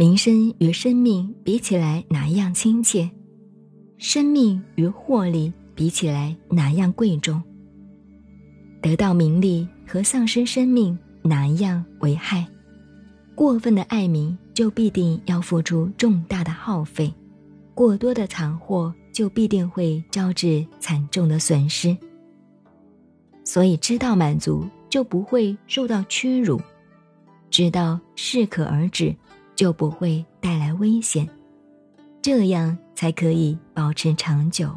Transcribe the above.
名声与生命比起来哪一样亲切？生命与获利比起来哪样贵重？得到名利和丧失生命哪一样为害？过分的爱民就必定要付出重大的耗费，过多的藏货就必定会招致惨重的损失。所以，知道满足就不会受到屈辱，知道适可而止就不会带来危险，这样才可以保持长久。